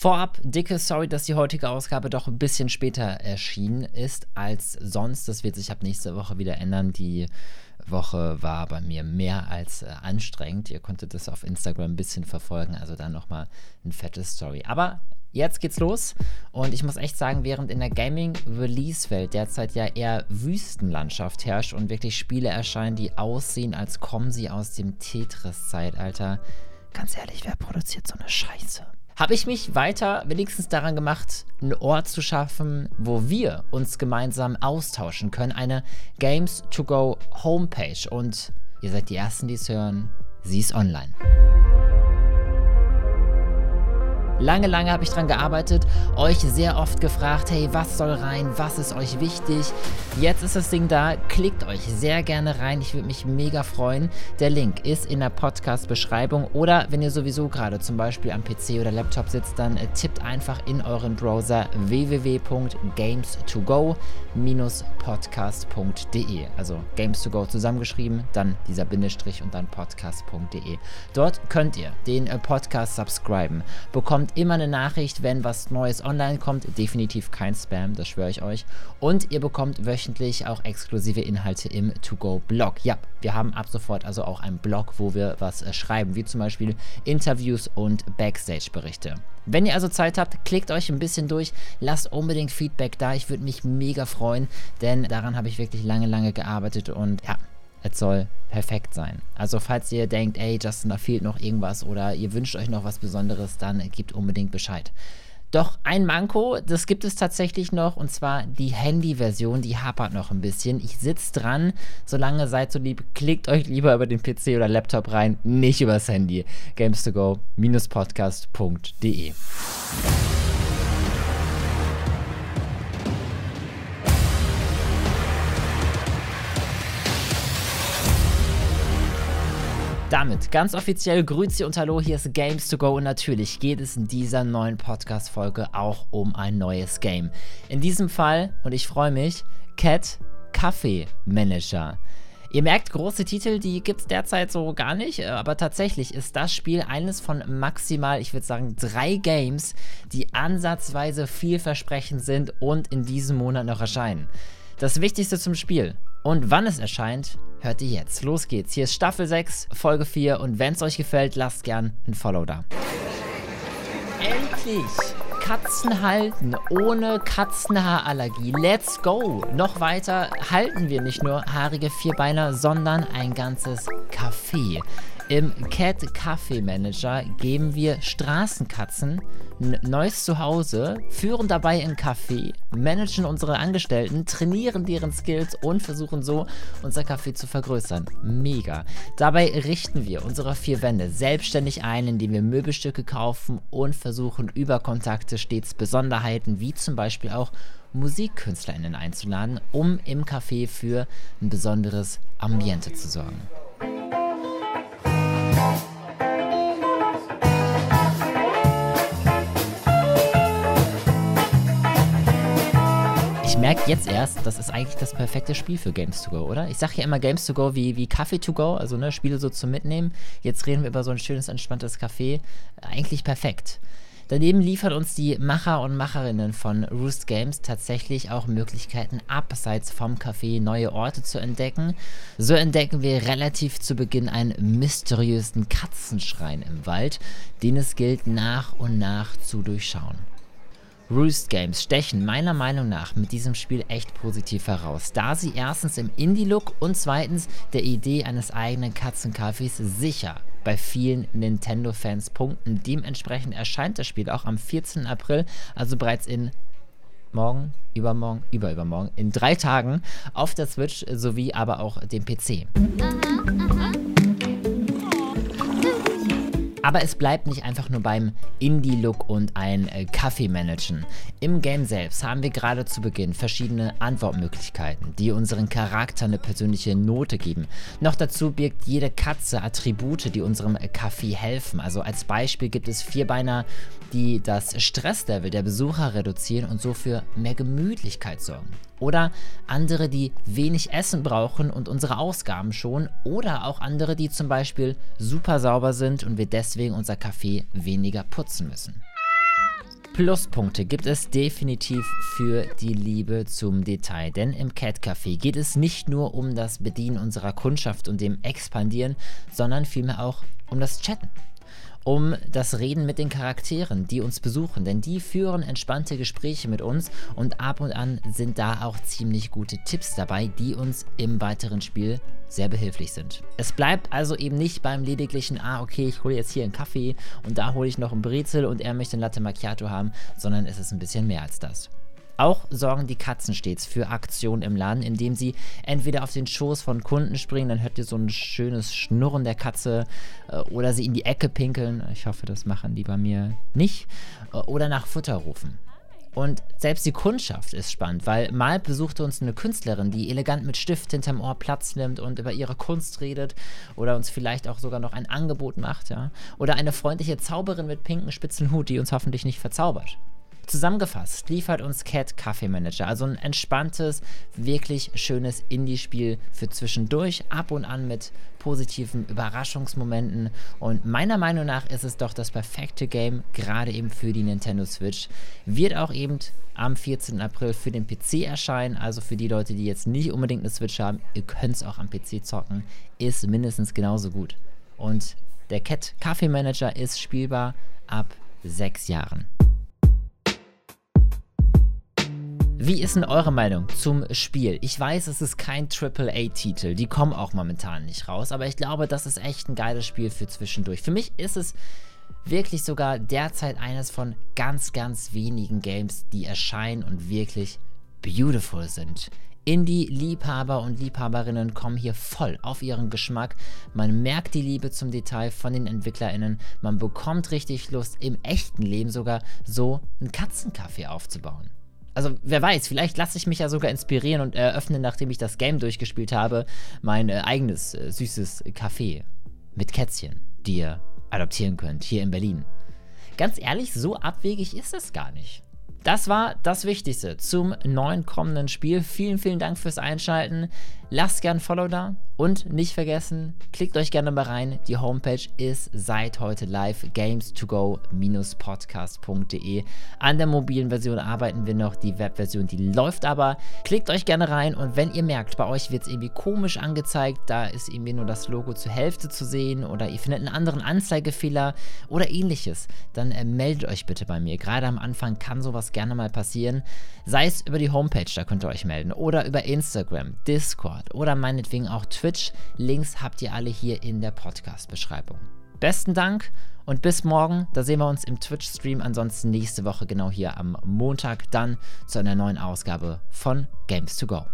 Vorab, dicke Sorry, dass die heutige Ausgabe doch ein bisschen später erschienen ist als sonst. Das wird sich ab nächster Woche wieder ändern. Die Woche war bei mir mehr als äh, anstrengend. Ihr konntet das auf Instagram ein bisschen verfolgen, also da nochmal ein fettes Story. Aber jetzt geht's los und ich muss echt sagen, während in der Gaming-Release-Welt derzeit ja eher Wüstenlandschaft herrscht und wirklich Spiele erscheinen, die aussehen, als kommen sie aus dem Tetris-Zeitalter, ganz ehrlich, wer produziert so eine Scheiße? Habe ich mich weiter wenigstens daran gemacht, einen Ort zu schaffen, wo wir uns gemeinsam austauschen können. Eine Games to Go Homepage. Und ihr seid die Ersten, die es hören. Sie ist online. Lange, lange habe ich daran gearbeitet, euch sehr oft gefragt, hey, was soll rein, was ist euch wichtig? Jetzt ist das Ding da, klickt euch sehr gerne rein, ich würde mich mega freuen. Der Link ist in der Podcast-Beschreibung oder wenn ihr sowieso gerade zum Beispiel am PC oder Laptop sitzt, dann äh, tippt einfach in euren Browser www.games2go-podcast.de. Also Games2Go zusammengeschrieben, dann dieser Bindestrich und dann podcast.de. Dort könnt ihr den äh, Podcast subscriben, bekommt bekommt immer eine Nachricht, wenn was Neues online kommt. Definitiv kein Spam, das schwöre ich euch. Und ihr bekommt wöchentlich auch exklusive Inhalte im To-Go-Blog. Ja, wir haben ab sofort also auch einen Blog, wo wir was äh, schreiben, wie zum Beispiel Interviews und Backstage-Berichte. Wenn ihr also Zeit habt, klickt euch ein bisschen durch, lasst unbedingt Feedback da. Ich würde mich mega freuen, denn daran habe ich wirklich lange, lange gearbeitet und ja, es soll perfekt sein. Also falls ihr denkt, ey Justin, da fehlt noch irgendwas oder ihr wünscht euch noch was Besonderes, dann gebt unbedingt Bescheid. Doch ein Manko, das gibt es tatsächlich noch, und zwar die Handy-Version, die hapert noch ein bisschen. Ich sitze dran, solange seid so lieb, klickt euch lieber über den PC oder Laptop rein, nicht übers Handy. games2go-podcast.de Damit ganz offiziell Grüezi und Hallo, hier ist Games to Go und natürlich geht es in dieser neuen Podcast-Folge auch um ein neues Game. In diesem Fall, und ich freue mich, Cat Kaffee Manager. Ihr merkt, große Titel, die gibt es derzeit so gar nicht, aber tatsächlich ist das Spiel eines von maximal, ich würde sagen, drei Games, die ansatzweise vielversprechend sind und in diesem Monat noch erscheinen. Das Wichtigste zum Spiel. Und wann es erscheint, hört ihr jetzt. Los geht's. Hier ist Staffel 6, Folge 4 und wenn es euch gefällt, lasst gern ein Follow da. Endlich! Katzen halten ohne Katzenhaarallergie. Let's go! Noch weiter halten wir nicht nur haarige Vierbeiner, sondern ein ganzes Café. Im Cat Café Manager geben wir Straßenkatzen ein neues Zuhause, führen dabei ein Café, managen unsere Angestellten, trainieren deren Skills und versuchen so unser Café zu vergrößern. Mega. Dabei richten wir unsere vier Wände selbstständig ein, indem wir Möbelstücke kaufen und versuchen über Kontakte stets Besonderheiten wie zum Beispiel auch MusikkünstlerInnen einzuladen, um im Café für ein besonderes Ambiente zu sorgen. Merke jetzt erst, das ist eigentlich das perfekte Spiel für Games to Go, oder? Ich sage ja immer Games to Go wie, wie Kaffee to Go, also ne, Spiele so zum Mitnehmen. Jetzt reden wir über so ein schönes, entspanntes Café. Eigentlich perfekt. Daneben liefern uns die Macher und Macherinnen von Roost Games tatsächlich auch Möglichkeiten, abseits vom Café neue Orte zu entdecken. So entdecken wir relativ zu Beginn einen mysteriösen Katzenschrein im Wald, den es gilt nach und nach zu durchschauen. Roost Games stechen meiner Meinung nach mit diesem Spiel echt positiv heraus, da sie erstens im Indie-Look und zweitens der Idee eines eigenen Katzencafés sicher bei vielen Nintendo-Fans punkten. Dementsprechend erscheint das Spiel auch am 14. April, also bereits in morgen, übermorgen, überübermorgen, in drei Tagen auf der Switch sowie aber auch dem PC. Aha, aha. Aber es bleibt nicht einfach nur beim Indie-Look und ein äh, Kaffee-Managen. Im Game selbst haben wir gerade zu Beginn verschiedene Antwortmöglichkeiten, die unseren Charakter eine persönliche Note geben. Noch dazu birgt jede Katze Attribute, die unserem Kaffee helfen. Also als Beispiel gibt es Vierbeiner, die das Stresslevel der Besucher reduzieren und so für mehr Gemütlichkeit sorgen. Oder andere, die wenig Essen brauchen und unsere Ausgaben schonen. Oder auch andere, die zum Beispiel super sauber sind und wir deswegen unser Café weniger putzen müssen. Pluspunkte gibt es definitiv für die Liebe zum Detail, denn im Cat Café geht es nicht nur um das Bedienen unserer Kundschaft und dem Expandieren, sondern vielmehr auch um das Chatten um das Reden mit den Charakteren, die uns besuchen, denn die führen entspannte Gespräche mit uns und ab und an sind da auch ziemlich gute Tipps dabei, die uns im weiteren Spiel sehr behilflich sind. Es bleibt also eben nicht beim lediglichen, ah, okay, ich hole jetzt hier einen Kaffee und da hole ich noch einen Brezel und er möchte einen Latte Macchiato haben, sondern es ist ein bisschen mehr als das. Auch sorgen die Katzen stets für Aktion im Laden, indem sie entweder auf den Schoß von Kunden springen, dann hört ihr so ein schönes Schnurren der Katze, äh, oder sie in die Ecke pinkeln. Ich hoffe, das machen die bei mir nicht. Äh, oder nach Futter rufen. Und selbst die Kundschaft ist spannend, weil mal besuchte uns eine Künstlerin, die elegant mit Stift hinterm Ohr Platz nimmt und über ihre Kunst redet oder uns vielleicht auch sogar noch ein Angebot macht, ja. Oder eine freundliche Zauberin mit pinken spitzen Hut, die uns hoffentlich nicht verzaubert. Zusammengefasst liefert uns Cat Kaffee Manager, also ein entspanntes, wirklich schönes Indie-Spiel für zwischendurch, ab und an mit positiven Überraschungsmomenten. Und meiner Meinung nach ist es doch das perfekte Game, gerade eben für die Nintendo Switch. Wird auch eben am 14. April für den PC erscheinen, also für die Leute, die jetzt nicht unbedingt eine Switch haben, ihr könnt es auch am PC zocken, ist mindestens genauso gut. Und der Cat Kaffee Manager ist spielbar ab sechs Jahren. Wie ist denn eure Meinung zum Spiel? Ich weiß, es ist kein AAA-Titel, die kommen auch momentan nicht raus, aber ich glaube, das ist echt ein geiles Spiel für zwischendurch. Für mich ist es wirklich sogar derzeit eines von ganz, ganz wenigen Games, die erscheinen und wirklich beautiful sind. Indie-Liebhaber und Liebhaberinnen kommen hier voll auf ihren Geschmack. Man merkt die Liebe zum Detail von den EntwicklerInnen. Man bekommt richtig Lust, im echten Leben sogar so einen Katzenkaffee aufzubauen. Also wer weiß, vielleicht lasse ich mich ja sogar inspirieren und eröffne, nachdem ich das Game durchgespielt habe, mein äh, eigenes äh, süßes Café mit Kätzchen, die ihr adoptieren könnt, hier in Berlin. Ganz ehrlich, so abwegig ist es gar nicht. Das war das Wichtigste zum neuen kommenden Spiel. Vielen, vielen Dank fürs Einschalten. Lasst gern Follow da und nicht vergessen, klickt euch gerne mal rein. Die Homepage ist seit heute live games2go-podcast.de. An der mobilen Version arbeiten wir noch, die Webversion, die läuft aber. Klickt euch gerne rein und wenn ihr merkt, bei euch wird es irgendwie komisch angezeigt, da ist irgendwie nur das Logo zur Hälfte zu sehen oder ihr findet einen anderen Anzeigefehler oder ähnliches, dann äh, meldet euch bitte bei mir. Gerade am Anfang kann sowas gerne mal passieren. Sei es über die Homepage, da könnt ihr euch melden, oder über Instagram, Discord oder meinetwegen auch Twitch. Links habt ihr alle hier in der Podcast-Beschreibung. Besten Dank und bis morgen. Da sehen wir uns im Twitch-Stream. Ansonsten nächste Woche genau hier am Montag dann zu einer neuen Ausgabe von Games to Go.